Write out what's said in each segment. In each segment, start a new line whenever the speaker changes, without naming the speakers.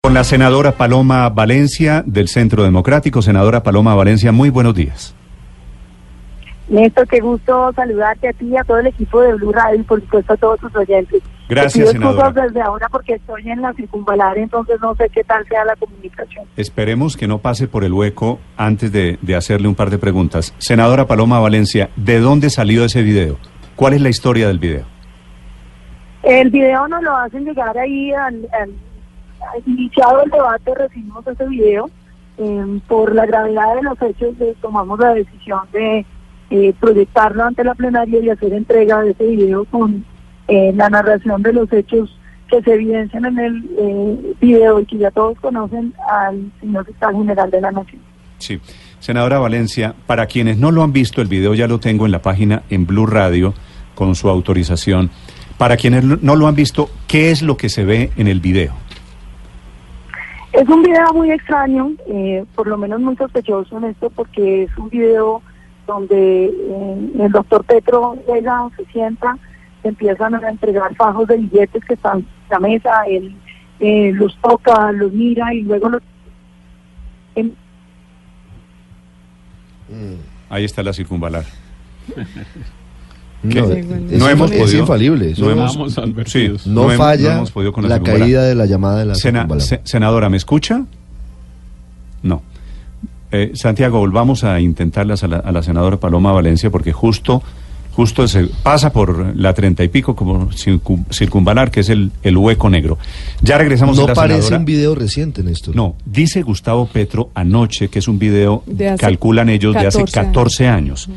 Con la senadora Paloma Valencia del Centro Democrático. Senadora Paloma Valencia, muy buenos días.
Néstor, qué gusto saludarte a ti y a todo el equipo de Blue Radio y por supuesto a todos tus oyentes.
Gracias, senadora.
desde ahora porque estoy en la circunvalar, entonces no sé qué tal sea la comunicación.
Esperemos que no pase por el hueco antes de, de hacerle un par de preguntas. Senadora Paloma Valencia, ¿de dónde salió ese video? ¿Cuál es la historia del video?
El video nos lo hacen llegar ahí al iniciado el debate, recibimos ese video. eh, por la gravedad de los hechos eh, tomamos la decisión de eh, proyectarlo ante la plenaria y hacer entrega de ese video con eh, la narración de los hechos que se evidencian en el eh, video y que ya todos conocen al señor fiscal general de la Nación.
Sí. Senadora Valencia, para quienes no lo han visto, el video ya lo tengo en la página en Blue Radio con su autorización. Para quienes no lo han visto, ¿qué es lo que se ve en el video?
Es un video muy extraño, eh, por lo menos muy sospechoso en esto, porque es un video donde eh, el doctor Petro llega, se sienta, se empiezan a entregar fajos de billetes que están en la mesa, él eh, los toca, los mira y luego los...
Ahí está la circunvalar.
No, es,
No hemos
es
podido.
infalible.
No hemos, sí,
no falla
hemos podido con la,
caída de la llamada de la
Sena-
circunvalar.
se- senadora, ¿me escucha? No. Eh, Santiago, volvamos a intentarle a la, a la senadora Paloma Valencia porque justo, justo se pasa por la treinta y pico como circun- circunvalar, que es el, el hueco negro. Ya regresamos a
No
la
parece
senadora.
un video reciente, Néstor.
No, dice Gustavo Petro anoche que es un video, calculan ellos, de hace
14
14 años.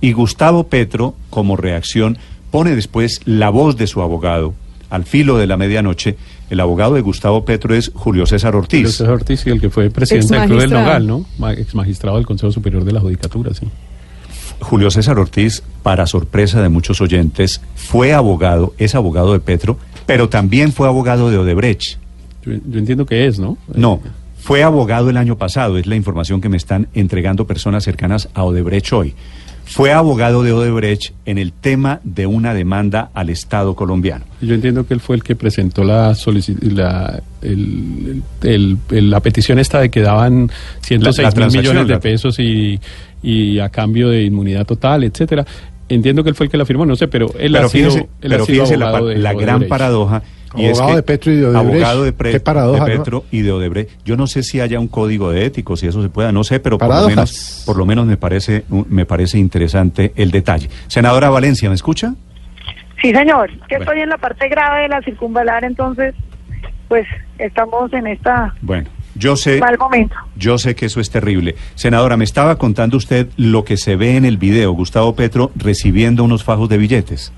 Y Gustavo Petro, como reacción, pone después la voz de su abogado. Al filo de la medianoche, el abogado de Gustavo Petro es Julio César Ortiz.
Julio César Ortiz, sí, el que fue presidente del Club del
Exmagistrado.
Nogal, ¿no? Ex magistrado del Consejo Superior de la Judicatura, sí.
Julio César Ortiz, para sorpresa de muchos oyentes, fue abogado, es abogado de Petro, pero también fue abogado de Odebrecht.
Yo, yo entiendo que es, ¿no?
No, fue abogado el año pasado, es la información que me están entregando personas cercanas a Odebrecht hoy. Fue abogado de Odebrecht en el tema de una demanda al Estado colombiano.
Yo entiendo que él fue el que presentó la, la, el- el- el- la petición esta de que daban 106
La- la
mil millones de pesos y, y a cambio de inmunidad total, etcétera. Entiendo que él fue el que la firmó, no sé, pero él
pero
ha sido, él ha
pero
sido
fíjese la,
abogado de
la gran
Odebrecht.
paradoja. Y es
Abogado
que
de Petro y de Odebrecht.
Abogado de, Pre-
paradoja,
de
¿no?
Petro y de Odebrecht. Yo no sé si haya un código de ético, si eso se pueda, no sé, pero por lo menos, por lo menos me parece, me parece interesante el detalle. Senadora Valencia, ¿me escucha?
Sí, señor, que
Bueno.
estoy en la parte grave de la circunvalar, entonces, pues estamos en esta
Bueno, yo sé,
mal momento.
yo sé que eso es terrible. Senadora, me estaba contando usted lo que se ve en el video, Gustavo Petro recibiendo unos fajos de billetes.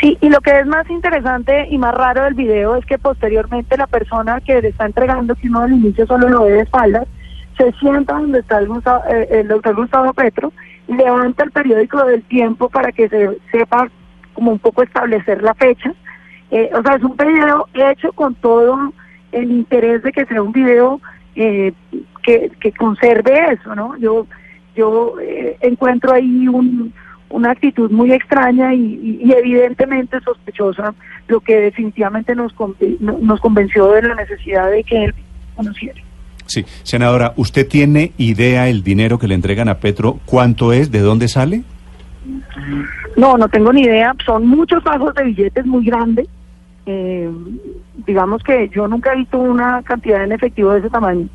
Sí, y lo que es más interesante y más raro del video es que posteriormente la persona que le está entregando, que uno al inicio solo lo ve de espaldas, se sienta donde está el, Gustavo- eh, el doctor Gustavo Petro, levanta el periódico del tiempo para que se sepa como un poco establecer la fecha. Eh, o sea, es un video hecho con todo el interés de que sea un video eh, que, que conserve eso, ¿no? Yo, yo eh, encuentro ahí un, una actitud muy extraña y, y- evidentemente sospechosa, lo que definitivamente nos, conven- nos convenció de la necesidad de que él conociera.
Sí, senadora, ¿usted tiene idea el dinero que le entregan a Petro? ¿Cuánto es? ¿De dónde sale?
No, no tengo ni idea. Son muchos fajos de billetes muy grandes. Eh, digamos que yo nunca he visto una cantidad en efectivo de ese tamaño.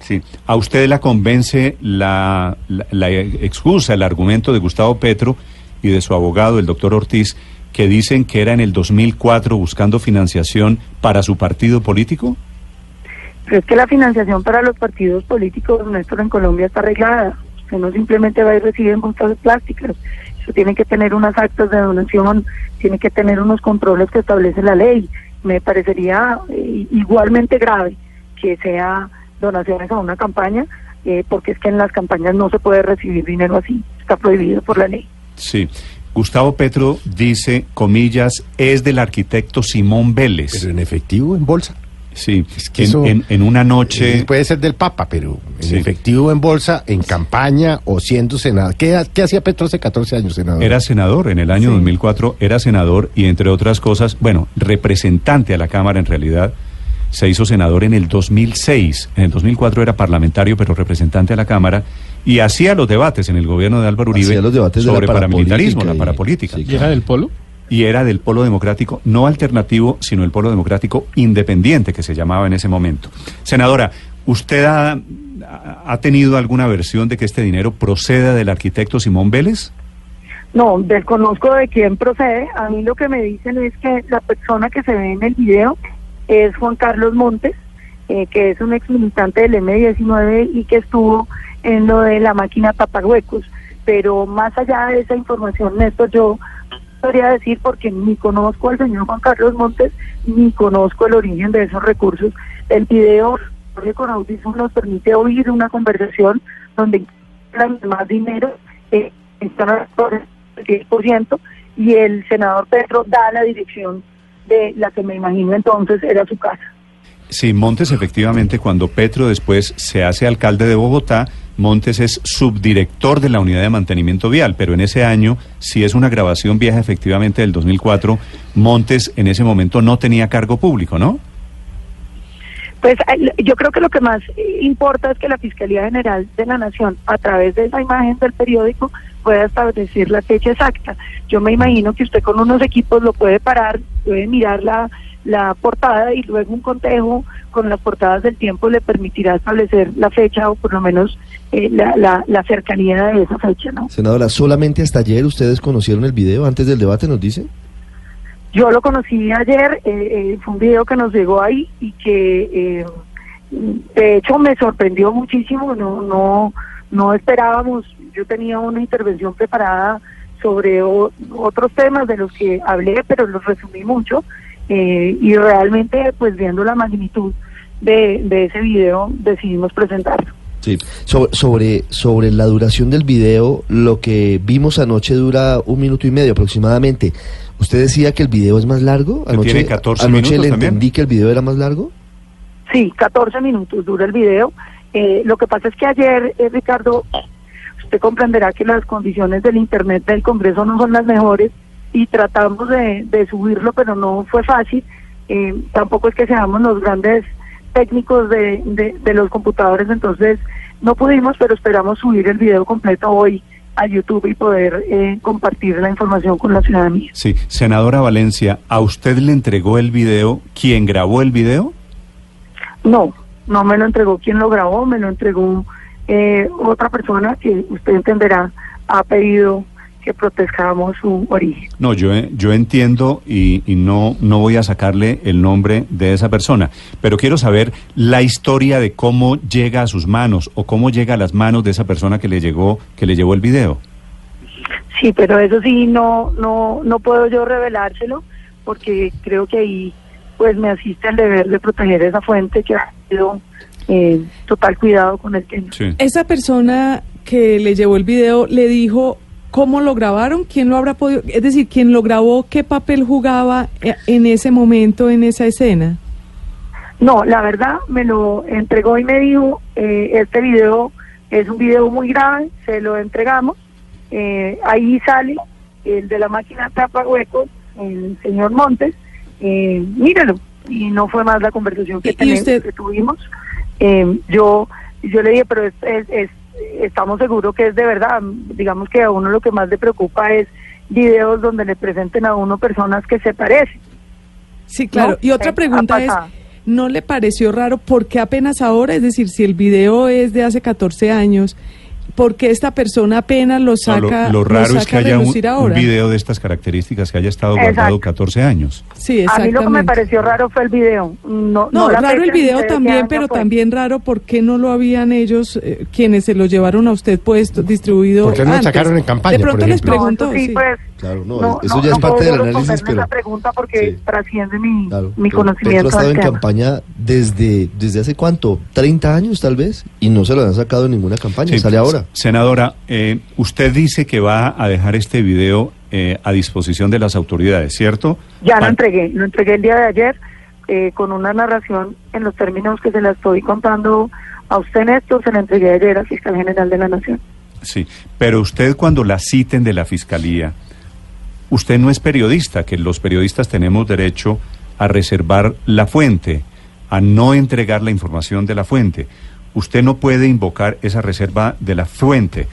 Sí. ¿A usted la convence la, la, la excusa, el argumento de Gustavo Petro y de su abogado, el doctor Ortiz, que dicen que era en el 2004 buscando financiación para su partido político?
Pero es que la financiación para los partidos políticos nuestros en Colombia está arreglada. Usted no simplemente va y recibe bolsas plásticas. Eso tiene que tener unas actas de donación, tiene que tener unos controles que establece la ley. me parecería eh, igualmente grave que sea donaciones a una campaña, eh, porque es que en las campañas no se puede recibir dinero así, está prohibido por la ley.
Sí. Gustavo Petro dice, comillas, es del arquitecto Simón Vélez.
Pero en efectivo, en bolsa.
Sí,
Es que
en,
eso-
en- en una noche...
Eh, Puede ser del Papa, pero en
Sí.
efectivo, en bolsa, en campaña o siendo senador. ¿Qué, qué hacía Petro hace 14 años, senador?
Era senador en el año 2004, era senador y entre otras cosas, bueno, representante a la Cámara en realidad, se hizo senador en el 2006. En el 2004 era parlamentario, pero representante a la Cámara y hacía los debates en el gobierno de Álvaro Uribe
Hacía los debates de la
sobre paramilitarismo, la parapolítica.
sí,
¿Y era del polo?
Y era del polo democrático, no alternativo, sino el polo democrático independiente que se llamaba en ese momento. Senadora, ¿usted ha, tenido alguna versión de que este dinero proceda del arquitecto Simón Vélez?
No, desconozco de quién procede. A mí lo que me dicen es que la persona que se ve en el video es Juan Carlos Montes, eh, que es un ex militante del M19 y que estuvo en lo de la máquina tapahuecos. Pero más allá de esa información, Néstor, yo podría decir porque ni conozco al señor Juan Carlos Montes, ni conozco el origen de esos recursos. El video con audífonos nos permite oír una conversación donde más dinero, eh, están el 10%, y el senador Petro da la dirección de la que me imagino entonces era su casa.
Sí, Montes efectivamente, cuando Petro después se hace alcalde de Bogotá, Montes es subdirector de la unidad de mantenimiento vial, pero en ese año, si es una grabación vieja efectivamente del 2004, Montes en ese momento no tenía cargo público, ¿no?
Pues eh, yo creo que lo que más eh, importa es que la Fiscalía General de la Nación, a través de esa imagen del periódico, pueda establecer la fecha exacta. Yo me imagino que usted con unos equipos lo puede parar, puede mirar la, la portada y luego un contejo con las portadas del tiempo le permitirá establecer la fecha o por lo menos eh, la, la, la cercanía de esa fecha, ¿no?
Senadora, solamente hasta ayer ustedes conocieron el video antes del debate, nos dice.
Yo lo conocí ayer, eh, eh, fue un video que nos llegó ahí y que eh, de hecho me sorprendió muchísimo, no, no, no esperábamos, yo tenía una intervención preparada sobre o- otros temas de los que hablé, pero los resumí mucho eh, y realmente pues viendo la magnitud de, de ese video decidimos presentarlo.
Sí. Sobre, sobre, sobre la duración del video, lo que vimos anoche dura un minuto y medio aproximadamente. ¿Usted decía que el video es más largo?
Que tiene 14
anoche
minutos
le
también.
entendí que el video era más largo.
Sí, 14 minutos dura el video. Eh, lo que pasa es que ayer, eh, Ricardo, usted comprenderá que las condiciones del Internet del Congreso no son las mejores y tratamos de, de subirlo, pero no fue fácil. Eh, tampoco es que seamos los grandes técnicos de, de, de los computadores, entonces no pudimos, pero esperamos subir el video completo hoy a YouTube y poder eh, compartir la información con la ciudadanía.
Sí, senadora Valencia, ¿a usted le entregó el video quien grabó el video?
No, no me lo entregó quien lo grabó, me lo entregó eh, otra persona que usted entenderá ha pedido que protejamos su origen.
No, yo, yo entiendo y, y no, no voy a sacarle el nombre de esa persona, pero quiero saber la historia de cómo llega a sus manos o cómo llega a las manos de esa persona que le llegó, que le llevó el video.
Sí, pero eso sí no no no puedo yo revelárselo porque creo que ahí pues me asiste el deber de proteger esa fuente que ha sido eh, total cuidado con el tema.
Sí.
Esa persona que le llevó el video le dijo cómo lo grabaron, quién lo habrá podido, es decir, quién lo grabó, qué papel jugaba eh, en ese momento, en esa escena.
No, la verdad me lo entregó y me dijo, eh, este video es un video muy grave, se lo entregamos, eh, ahí sale el de la máquina tapa huecos, el señor Montes, eh, míralo, y no fue más la conversación que,
¿Y- y
tenemos-
usted-
que tuvimos. Eh, yo, yo le dije, pero es, es- es- estamos seguros que es de verdad, digamos que a uno lo que más le preocupa es videos donde le presenten a uno personas que se parecen.
Sí, claro.
No,
y otra pregunta es. ¿no le pareció raro por qué apenas ahora? Es decir, si el video es de hace 14 años, por qué esta persona apenas lo
No,
saca,
lo, lo raro
saca
es que haya un, un video de estas características que haya estado
Exacto.
guardado 14 años.
Sí,
A mí lo que me
exactamente.
pareció raro fue el video. No,
No,
la
raro el video también, pero
fue.
también raro por qué no lo habían ellos, eh, quienes se lo llevaron a usted puesto, distribuido
¿Por qué no lo sacaron en campaña,
De pronto
por
les?
No,
pregunto,
sí,
sí.
pues,
Claro, no,
no,
eso
no,
ya es
no
parte del análisis, pero...
esa pregunta porque
Sí.
trasciende mi,
Claro,
mi
pero
conocimiento
Petro ha estado en campaña desde, desde hace cuánto, 30 años tal vez, y no se lo han sacado en ninguna campaña,
Sí,
sale ahora.
Senadora, eh, usted dice que va a dejar este video eh, a disposición de las autoridades, ¿cierto?
Ya lo entregué, lo entregué el día de ayer eh, con una narración en los términos que se la estoy contando a usted, Néstor, se la entregué ayer al fiscal general de la Nación.
Sí, pero usted cuando la citen de la fiscalía, usted no es periodista, que los periodistas tenemos derecho a reservar la fuente, a no entregar la información de la fuente. Usted no puede invocar esa reserva de la fuente.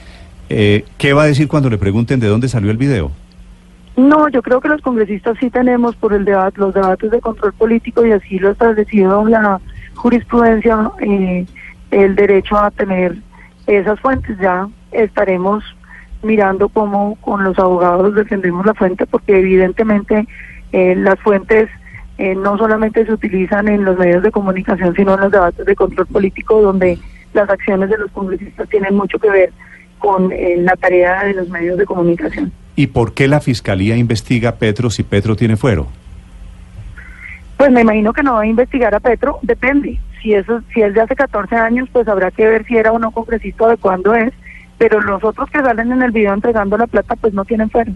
Eh, ¿Qué va a decir cuando le pregunten de dónde salió el video?
No, yo creo que los congresistas sí tenemos por el debate, los debates de control político y así lo ha establecido la jurisprudencia, eh, el derecho a tener esas fuentes. Ya estaremos mirando cómo con los abogados defendemos la fuente, porque evidentemente eh, las fuentes eh, no solamente se utilizan en los medios de comunicación, sino en los debates de control político, donde las acciones de los congresistas tienen mucho que ver con eh, la tarea de los medios de comunicación.
¿Y por qué la fiscalía investiga a Petro si Petro tiene fuero?
Pues me imagino que no va a investigar a Petro, depende. Si eso, si es de hace 14 años, pues habrá que ver si era o no congresista de cuándo es. Pero los otros que salen en el video entregando la plata, pues no tienen fuero.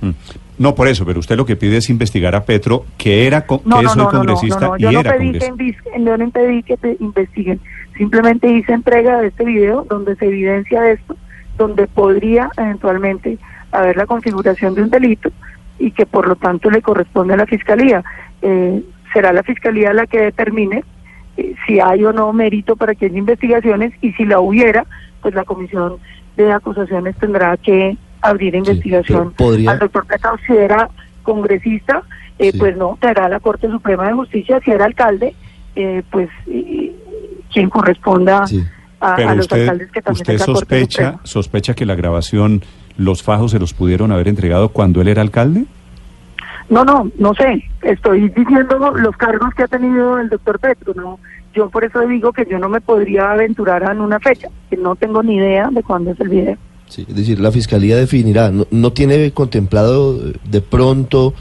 Mm. No por eso, pero usted lo que pide es investigar a Petro, que era
No,
que
no,
soy
no,
congresista y
Yo no
era
pedí que, yo no impedí que te investiguen. Simplemente hice entrega de este video donde se evidencia esto, donde podría eventualmente haber la configuración de un delito y que por lo tanto le corresponde a la fiscalía. Eh, será la fiscalía la que determine eh, si hay o no mérito para que haya investigaciones y si la hubiera, pues la comisión de acusaciones tendrá que abrir investigación.
podría-
Al doctor Petro, si era congresista, eh,
Sí.
pues no, será la Corte Suprema de Justicia, si era alcalde, eh, pues quien corresponda
Sí.
a, a los
usted,
alcaldes que también
usted
es la Corte
sospecha, sospecha que la grabación, los fajos se los pudieron haber entregado cuando él era alcalde.
No, no, no sé. Estoy diciendo los cargos que ha tenido el doctor Petro, ¿no? Yo por eso digo que yo no me podría aventurar en una fecha, que no tengo ni idea de cuándo es el video.
Sí, es decir, la fiscalía definirá, no, no tiene contemplado eh, de pronto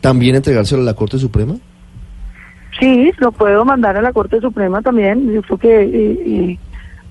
también entregárselo a la Corte Suprema.
Sí, lo puedo mandar a la Corte Suprema también. Yo creo que eh, eh,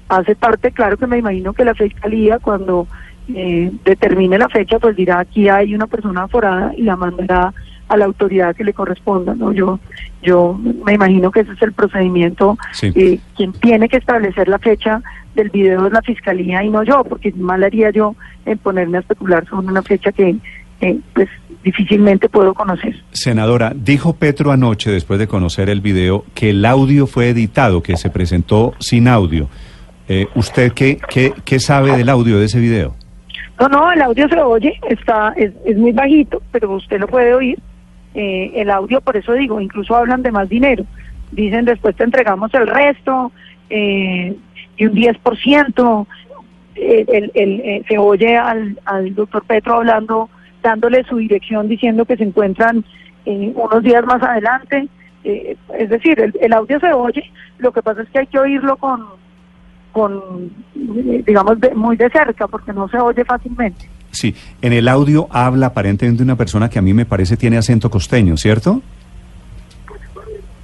hace parte, claro que me imagino que la Fiscalía cuando eh, determine la fecha, pues dirá aquí hay una persona aforada y la mandará a la autoridad que le corresponda. no Yo yo me imagino que ese es el procedimiento.
Sí.
Eh, quien tiene que establecer la fecha del video es la Fiscalía y no yo, porque mal haría yo en ponerme a especular sobre una fecha que eh, pues difícilmente puedo conocer.
Senadora, dijo Petro anoche, después de conocer el video, que el audio fue editado, que se presentó sin audio. Eh, ¿Usted qué, qué, qué sabe del audio de ese video?
No, no, el audio se oye, está, es, es muy bajito, pero usted lo puede oír. Eh, el audio, por eso digo, incluso hablan de más dinero. Dicen después te entregamos el resto eh, y un 10%. Eh, el, el, eh, se oye al, al doctor Petro hablando, dándole su dirección, diciendo que se encuentran eh, unos días más adelante. Eh, es decir, el, el audio se oye, lo que pasa es que hay que oírlo con, con digamos, de- muy de cerca, porque no se oye fácilmente.
Sí, en el audio habla aparentemente una persona que a mí me parece tiene acento costeño, ¿cierto?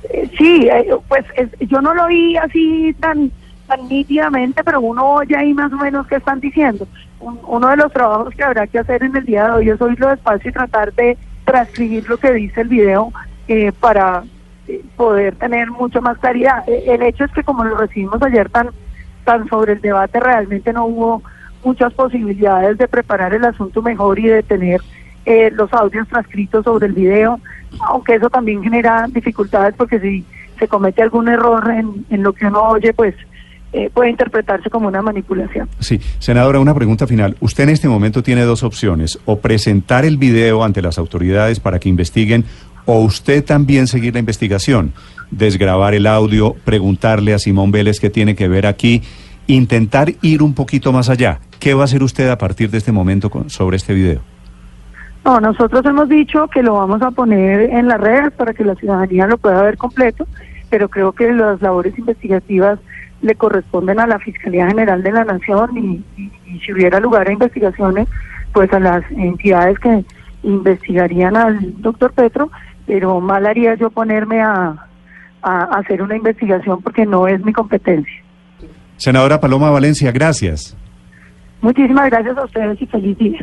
Eh, sí, pues es- yo no lo oí así tan tan nítidamente, pero uno oye ahí más o menos qué están diciendo. Un- uno de los trabajos que habrá que hacer en el día de hoy es oírlo despacio y tratar de transcribir lo que dice el video eh, para eh, poder tener mucho más claridad. Eh, el hecho es que como lo recibimos ayer tan tan sobre el debate, realmente no hubo muchas posibilidades de preparar el asunto mejor y de tener eh, los audios transcritos sobre el video, aunque eso también genera dificultades porque si se comete algún error en, en lo que uno oye, pues eh, puede interpretarse como una manipulación.
Sí, senadora, una pregunta final. Usted en este momento tiene dos opciones, o presentar el video ante las autoridades para que investiguen, o usted también seguir la investigación, desgrabar el audio, preguntarle a Simón Vélez qué tiene que ver aquí intentar ir un poquito más allá. ¿Qué va a hacer usted a partir de este momento con- sobre este video?
No, nosotros hemos dicho que lo vamos a poner en las redes para que la ciudadanía lo pueda ver completo, pero creo que las labores investigativas le corresponden a la Fiscalía General de la Nación y, y- y si hubiera lugar a investigaciones, pues a las entidades que investigarían al doctor Petro, pero mal haría yo ponerme a, a hacer una investigación porque no es mi competencia.
Senadora Paloma Valencia, gracias.
Muchísimas gracias a ustedes y feliz día.